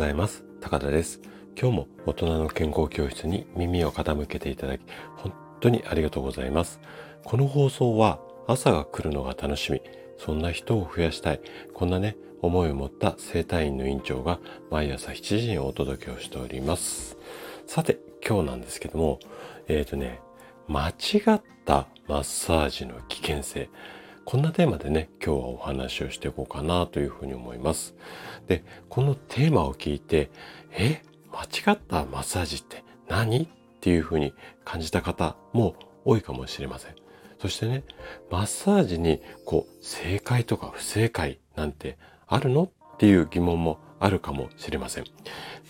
ざいます。高田です。今日も大人の健康教室に耳を傾けていただき本当にありがとうございます。この放送は朝が来るのが楽しみ。そんな人を増やしたい。こんなね思いを持った生体院の院長が毎朝7時にお届けをしております。さて今日なんですけどもえっ、ー、とね間違ったマッサージの危険性。こんなテーマでね、今日はお話をしていこうかなというふうに思います。で、このテーマを聞いて、え、間違ったマッサージって何？っていうふうに感じた方も多いかもしれません。そしてね、マッサージにこう、正解とか不正解なんてあるの？っていう疑問もあるかもしれません。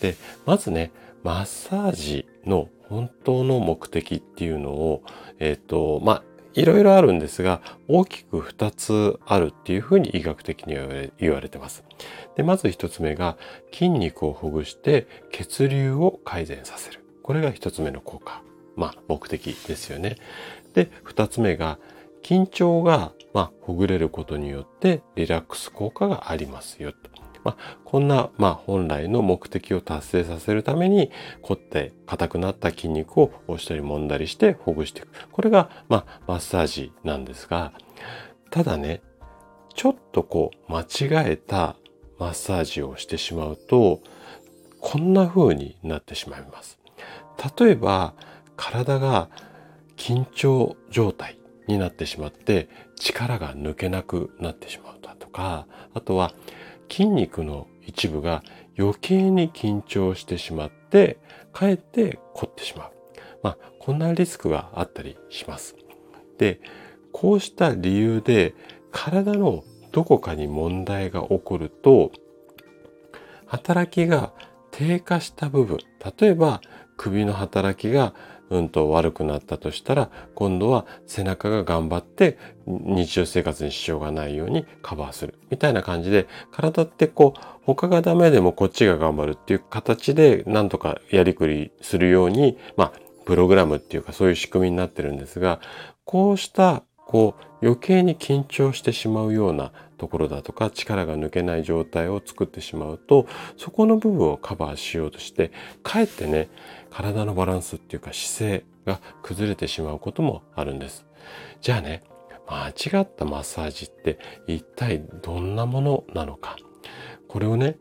で、まずね、マッサージの本当の目的っていうのを、えっ、ー、と、まあ、いろいろあるんですが、大きく2つあるっていうふうに医学的には言われてます。で、まず1つ目が筋肉をほぐして血流を改善させる。これが1つ目の効果。まあ、目的ですよね。で、2つ目が緊張が、まあ、ほぐれることによってリラックス効果がありますよと。まあ、こんな、まあ、本来の目的を達成させるために凝って硬くなった筋肉を押したり揉んだりしてほぐしていく。これが、まあ、マッサージなんですがただねちょっとこう間違えたマッサージをしてしまうとこんな風になってしまいます。例えば体が緊張状態になってしまって力が抜けなくなってしまうだとかあとは筋肉の一部が余計に緊張してしまって、かえって凝ってしまう。まあ、こんなリスクがあったりします。で、こうした理由で体のどこかに問題が起こると、働きが低下した部分、例えば首の働きがうんと悪くなったとしたら、今度は背中が頑張って日常生活に支障がないようにカバーする。みたいな感じで、体ってこう、他がダメでもこっちが頑張るっていう形で、なんとかやりくりするように、まあ、プログラムっていうかそういう仕組みになってるんですが、こうした、こう、余計に緊張してしまうようなところだとか力が抜けない状態を作ってしまうとそこの部分をカバーしようとしてかえってね体のバランスっていうか姿勢が崩れてしまうこともあるんです。じゃあね間違ったマッサージって一体どんなものなのかこれをね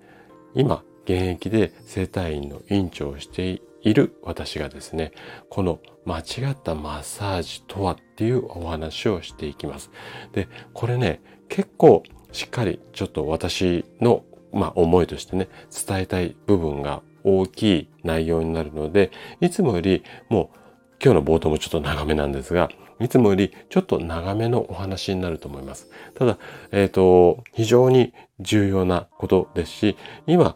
今現役で整体院の院長をしている私がですねこの間違ったマッサージとはっていうお話をしていきます。でこれね結構しっかりちょっと私の、まあ、思いとしてね、伝えたい部分が大きい内容になるので、いつもよりもう今日の冒頭もちょっと長めなんですが、いつもよりちょっと長めのお話になると思います。ただ、えっ、ー、と、非常に重要なことですし、今、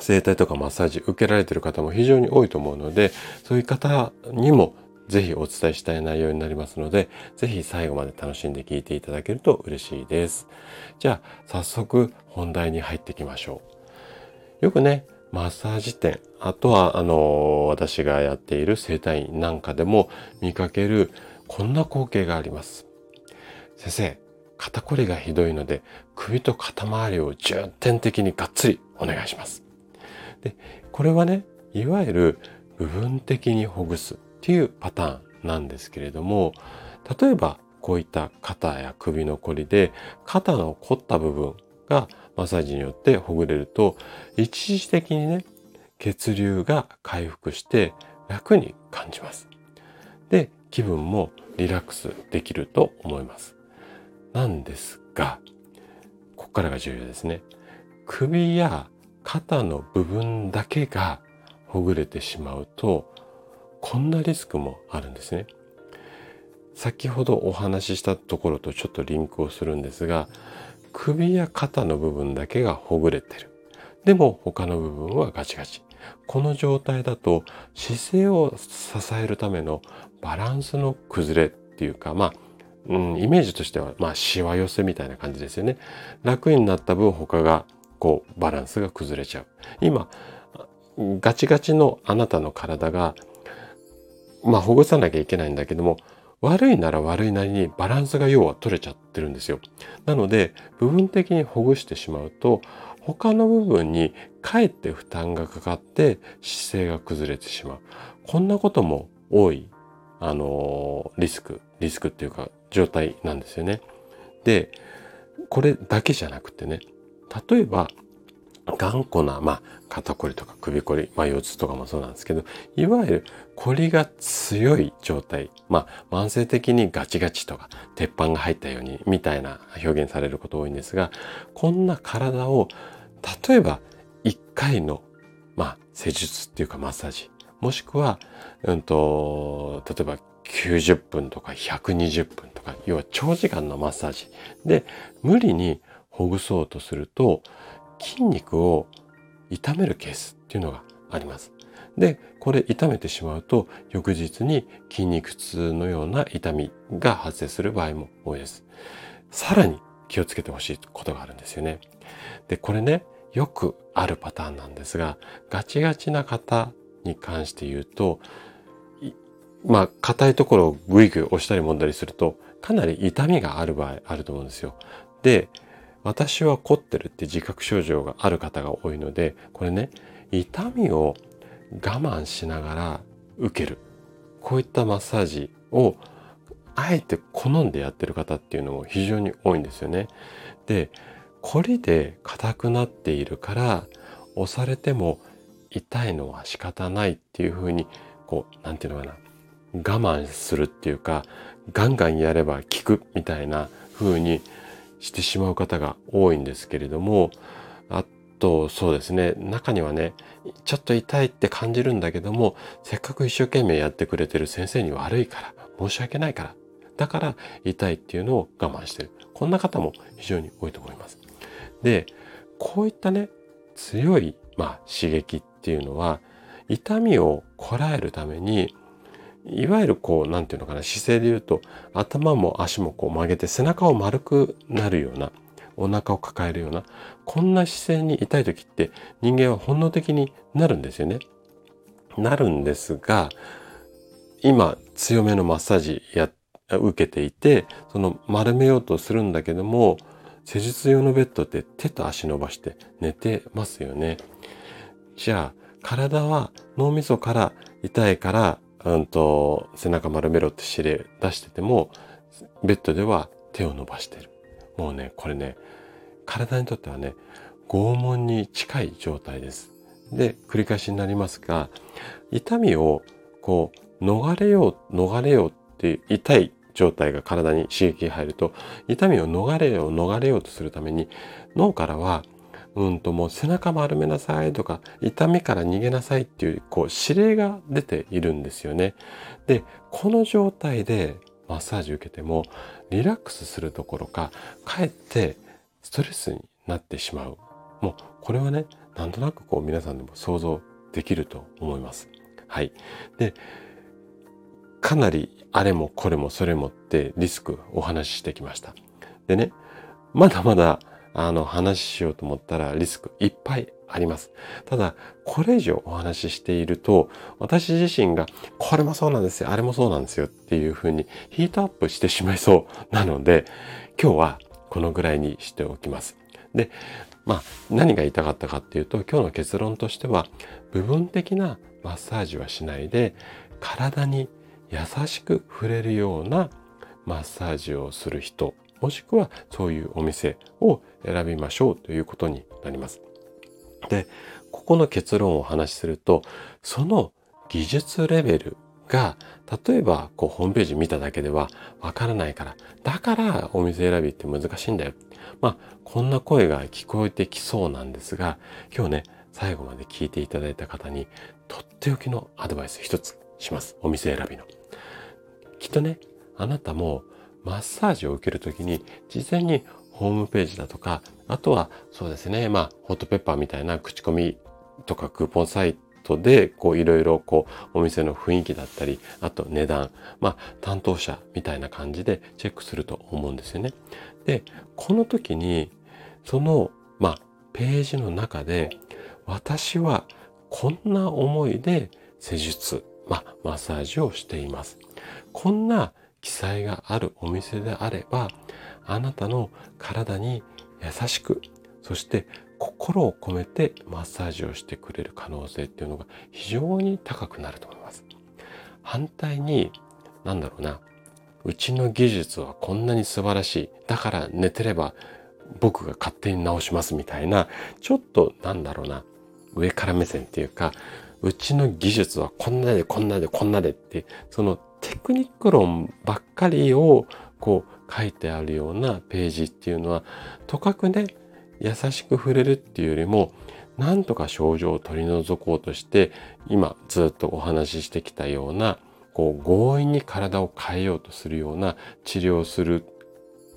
整体とかマッサージ受けられている方も非常に多いと思うので、そういう方にもぜひお伝えしたい内容になりますので、ぜひ最後まで楽しんで聞いていただけると嬉しいです。じゃあ、早速本題に入っていきましょう。よくね、マッサージ店、あとは、あの、私がやっている整体院なんかでも見かけるこんな光景があります。先生、肩こりがひどいので、首と肩周りを重点的にがっつりお願いします。で、これはね、いわゆる部分的にほぐすっていうパターンなんですけれども、例えばこういった肩や首のこりで肩の凝った部分がマッサージによってほぐれると一時的にね血流が回復して楽に感じます。で気分もリラックスできると思います。なんですがここからが重要ですね。首や肩の部分だけがほぐれてしまうとこんなリスクもあるんですね。先ほどお話ししたところとちょっとリンクをするんですが、首や肩の部分だけがほぐれてる。でも他の部分はガチガチ。この状態だと姿勢を支えるためのバランスの崩れっていうか、まあ、うん、イメージとしては、まあ、しわ寄せみたいな感じですよね。楽になった分他が、こう、バランスが崩れちゃう。今、ガチガチのあなたの体がまあほぐさなきゃいけないんだけども、悪いなら悪いなりにバランスが要は取れちゃってるんですよ。なので、部分的にほぐしてしまうと、他の部分にかえって負担がかかって姿勢が崩れてしまう。こんなことも多い、あのリスク、リスクっていうか状態なんですよね。で、これだけじゃなくてね、例えば頑固な、まあ、肩こりとか首こり、まあ、腰痛とかもそうなんですけど、いわゆるこりが強い状態、まあ、慢性的にガチガチとか、鉄板が入ったように、みたいな表現されること多いんですが、こんな体を、例えば、1回の、まあ、施術っていうかマッサージ、もしくは、うんと、例えば90分とか120分とか、要は長時間のマッサージ。で、無理にほぐそうとすると、筋肉を痛めるケースっていうのがあります。で、これ痛めてしまうと翌日に筋肉痛のような痛みが発生する場合も多いです。さらに気をつけてほしいことがあるんですよね。で、これね、よくあるパターンなんですが、ガチガチな方に関して言うと、まあ、硬いところをグイグイ押したり揉んだりすると、かなり痛みがある場合あると思うんですよ。で、私は凝ってるって自覚症状がある方が多いので、これね、痛みを我慢しながら受ける。こういったマッサージをあえて好んでやってる方っていうのも非常に多いんですよね。で、凝りで硬くなっているから押されても痛いのは仕方ないっていうふうに、こう、なんていうのかな。我慢するっていうか、ガンガンやれば効くみたいな風にしてしまう方が多いんですけれども、あとそうですね、中にはね、ちょっと痛いって感じるんだけども、せっかく一生懸命やってくれてる先生に悪いから、申し訳ないから、だから痛いっていうのを我慢してる。こんな方も非常に多いと思います。で、こういったね、強い、まあ、刺激っていうのは、痛みをこらえるために、いわゆるこう、なんていうのかな、姿勢で言うと、頭も足もこう曲げて背中を丸くなるような、お腹を抱えるような、こんな姿勢に痛い時って人間は本能的になるんですよね。なるんですが、今強めのマッサージや、受けていて、その丸めようとするんだけども、施術用のベッドって手と足伸ばして寝てますよね。じゃあ、体は脳みそから痛いからうんと、背中丸めろって指令出してても、ベッドでは手を伸ばしてる。もうね、これね、体にとってはね、拷問に近い状態です。で、繰り返しになりますが、痛みをこう、逃れよう、逃れようって痛い状態が体に刺激が入ると、痛みを逃れよう、逃れようとするために、脳からはうんともう背中丸めなさいとか、痛みから逃げなさいっていう、こう指令が出ているんですよね。で、この状態でマッサージ受けても、リラックスするどころか、かえってストレスになってしまう。もう、これはね、なんとなくこう皆さんでも想像できると思います。はい。で、かなりあれもこれもそれもってリスクお話ししてきました。でね、まだまだあの話しようと思ったらリスクいっぱいあります。ただ、これ以上お話ししていると、私自身がこれもそうなんですよ、あれもそうなんですよっていうふうにヒートアップしてしまいそうなので、今日はこのぐらいにしておきます。で、まあ何が言いたかったかっていうと、今日の結論としては、部分的なマッサージはしないで、体に優しく触れるようなマッサージをする人もしくはそういうお店を選びましょうということになります。で、ここの結論をお話しすると、その技術レベルが、例えばこうホームページ見ただけではわからないから、だからお店選びって難しいんだよ。まあ、こんな声が聞こえてきそうなんですが、今日ね、最後まで聞いていただいた方に、とっておきのアドバイス一つします。お店選びの。きっとね、あなたもマッサージを受けるときに事前にホームページだとか、あとはそうですね、まあ、ホットペッパーみたいな口コミとかクーポンサイトで、こういろいろこうお店の雰囲気だったり、あと値段、まあ担当者みたいな感じでチェックすると思うんですよね。で、この時に、その、まあ、ページの中で、私はこんな思いで施術、まあ、マッサージをしています。こんな記載があるお店であれば、あなたの体に優しく、そして心を込めてマッサージをしてくれる可能性っていうのが非常に高くなると思います。反対に、なんだろうな、うちの技術はこんなに素晴らしい。だから寝てれば僕が勝手に直しますみたいな、ちょっとなんだろうな、上から目線っていうか、うちの技術はこんなでこんなでこんなでって、そのテクニック論ばっかりをこう書いてあるようなページっていうのは、とかくね、優しく触れるっていうよりも、なんとか症状を取り除こうとして、今ずっとお話ししてきたような、こう強引に体を変えようとするような治療をする、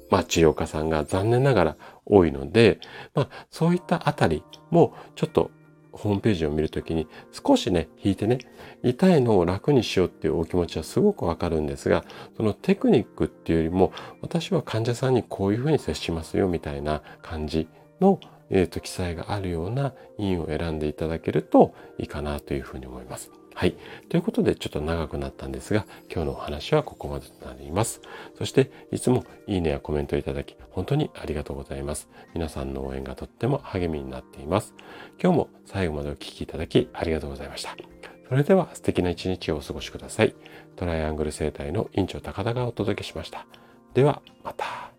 まあ治療家さんが残念ながら多いので、まあそういったあたりもちょっとホームページを見るときに少しね、引いてね、痛いのを楽にしようっていうお気持ちはすごくわかるんですが、そのテクニックっていうよりも、私は患者さんにこういうふうに接しますよみたいな感じの、えーと、記載があるような印を選んでいただけるといいかなというふうに思います。はい。ということで、ちょっと長くなったんですが、今日のお話はここまでとなります。そして、いつもいいねやコメントいただき、本当にありがとうございます。皆さんの応援がとっても励みになっています。今日も最後までお聴きいただき、ありがとうございました。それでは、素敵な一日をお過ごしください。トライアングル生態の院長高田がお届けしました。では、また。